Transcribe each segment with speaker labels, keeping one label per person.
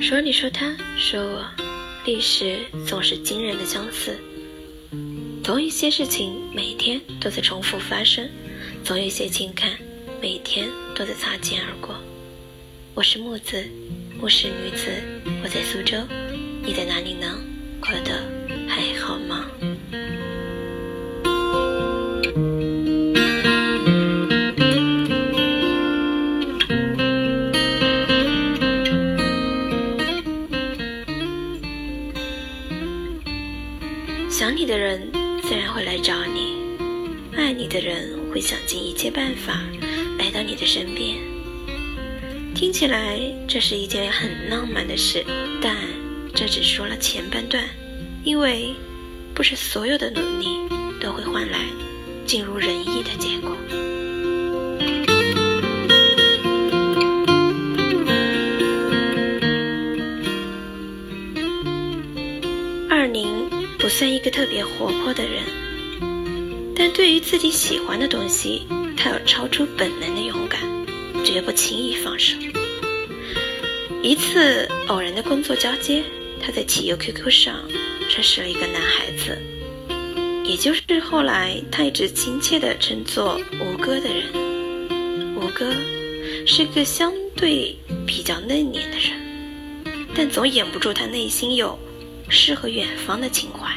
Speaker 1: 说你说他说我，历史总是惊人的相似。总有一些事情每天都在重复发生，总有一些情感每天都在擦肩而过。我是木子，我是女子，我在苏州，你在哪里呢？过得还好吗？想你的人自然会来找你，爱你的人会想尽一切办法来到你的身边。听起来这是一件很浪漫的事，但这只说了前半段，因为不是所有的努力都会换来尽如人意的结果。算一个特别活泼的人，但对于自己喜欢的东西，他有超出本能的勇敢，绝不轻易放手。一次偶然的工作交接，他在企业 QQ 上认识了一个男孩子，也就是后来他一直亲切地称作吴哥的人。吴哥是个相对比较内敛的人，但总掩不住他内心有。诗和远方的情怀，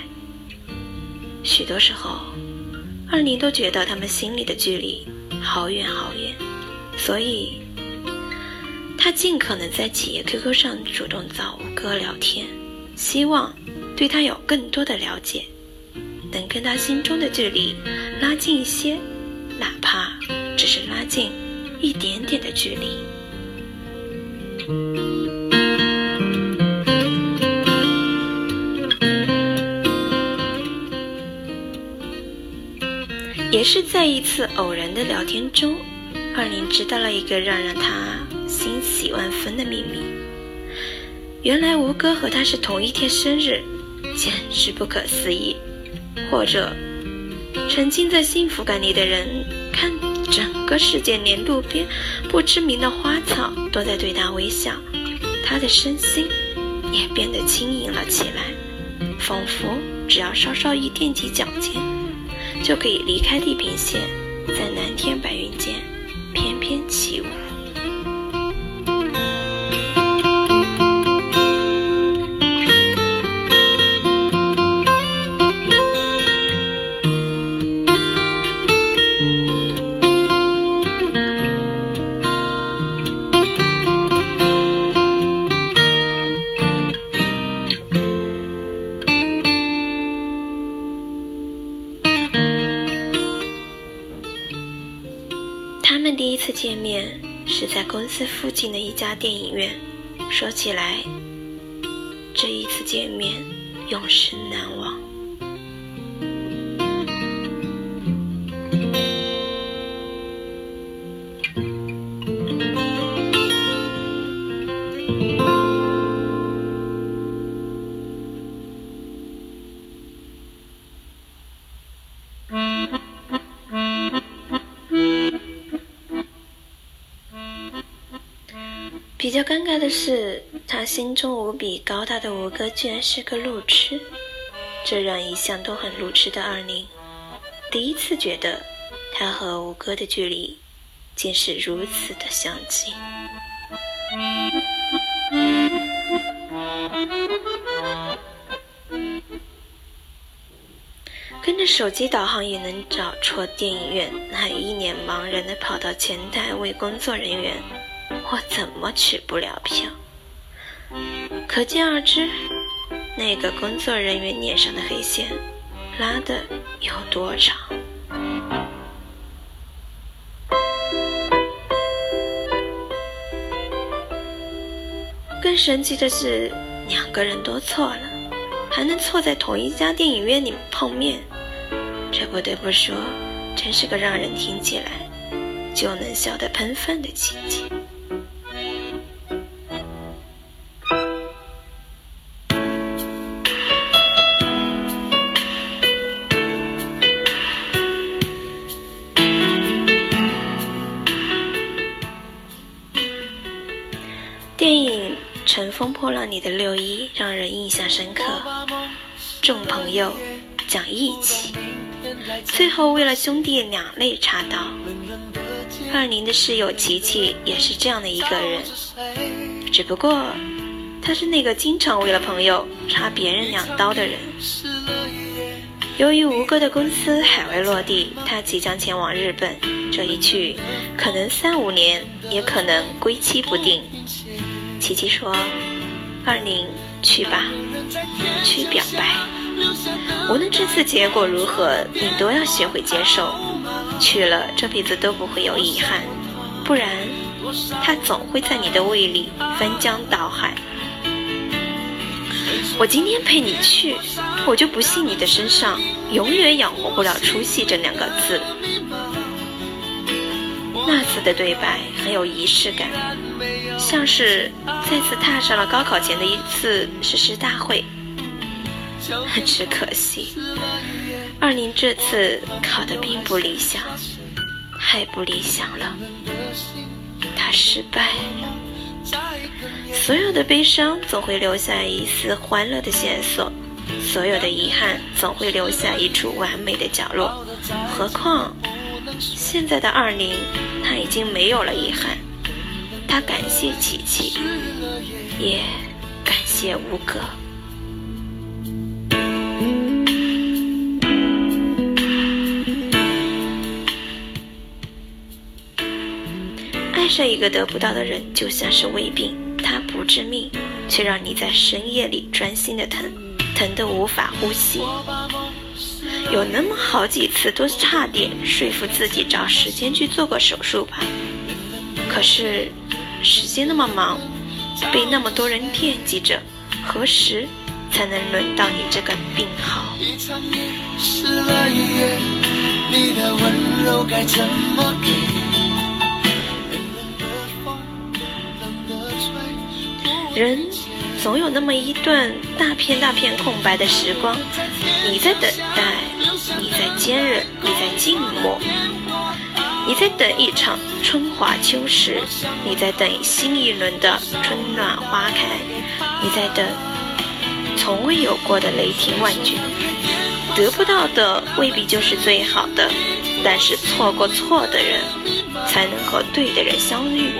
Speaker 1: 许多时候，二宁都觉得他们心里的距离好远好远，所以，他尽可能在企业 QQ 上主动找吴哥聊天，希望对他有更多的了解，能跟他心中的距离拉近一些，哪怕只是拉近一点点的距离。也是在一次偶然的聊天中，二林知道了一个让让他欣喜万分的秘密。原来吴哥和他是同一天生日，简直不可思议。或者，沉浸在幸福感里的人，看整个世界连路边不知名的花草都在对他微笑，他的身心也变得轻盈了起来，仿佛只要稍稍一踮起脚尖。就可以离开地平线，在蓝天白云间翩翩起舞。他们第一次见面是在公司附近的一家电影院。说起来，这一次见面永生难忘。是，他心中无比高大的吴哥居然是个路痴，这让一向都很路痴的二宁第一次觉得他和吴哥的距离竟是如此的相近。跟着手机导航也能找出电影院，还一脸茫然的跑到前台问工作人员。我怎么取不了票？可见而知，那个工作人员脸上的黑线拉的有多长。更神奇的是，两个人都错了，还能错在同一家电影院里碰面，这不得不说，真是个让人听起来就能笑得喷饭的奇迹。乘风破浪里的六一让人印象深刻，众朋友，讲义气，最后为了兄弟两肋插刀。二零的室友琪琪也是这样的一个人，只不过他是那个经常为了朋友插别人两刀的人。由于吴哥的公司海外落地，他即将前往日本，这一去可能三五年，也可能归期不定。琪琪说：“二宁，去吧，去表白。无论这次结果如何，你都要学会接受。去了，这辈子都不会有遗憾。不然，他总会在你的胃里翻江倒海。我今天陪你去，我就不信你的身上永远养活不了出息这两个字。”那次的对白很有仪式感。像是再次踏上了高考前的一次誓师大会，只可惜二宁这次考的并不理想，太不理想了，他失败了。所有的悲伤总会留下一丝欢乐的线索，所有的遗憾总会留下一处完美的角落。何况现在的二宁，他已经没有了遗憾。他感谢琪琪，也感谢吴哥。爱上一个得不到的人，就像是胃病，它不致命，却让你在深夜里专心的疼，疼得无法呼吸。有那么好几次，都差点说服自己找时间去做个手术吧。可是。时间那么忙，被那么多人惦记着，何时才能轮到你这个病号？人总有那么一段大片大片空白的时光，你在等待，你在坚韧，你在静默。你在等一场春华秋实，你在等新一轮的春暖花开，你在等从未有过的雷霆万钧。得不到的未必就是最好的，但是错过错的人，才能和对的人相遇。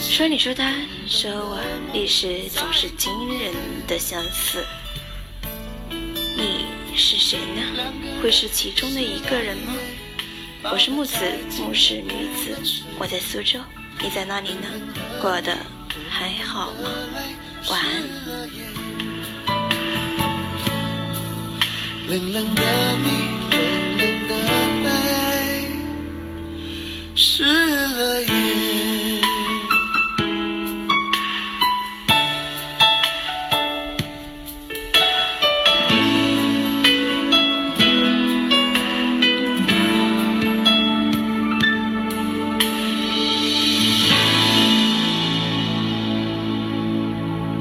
Speaker 1: 说你说他，说我，历史总是惊人的相似。你是谁呢？会是其中的一个人吗？我是木子，木是女子，我在苏州，你在哪里呢？过得还好吗？晚安。冷冷的你，冷冷的背，湿了。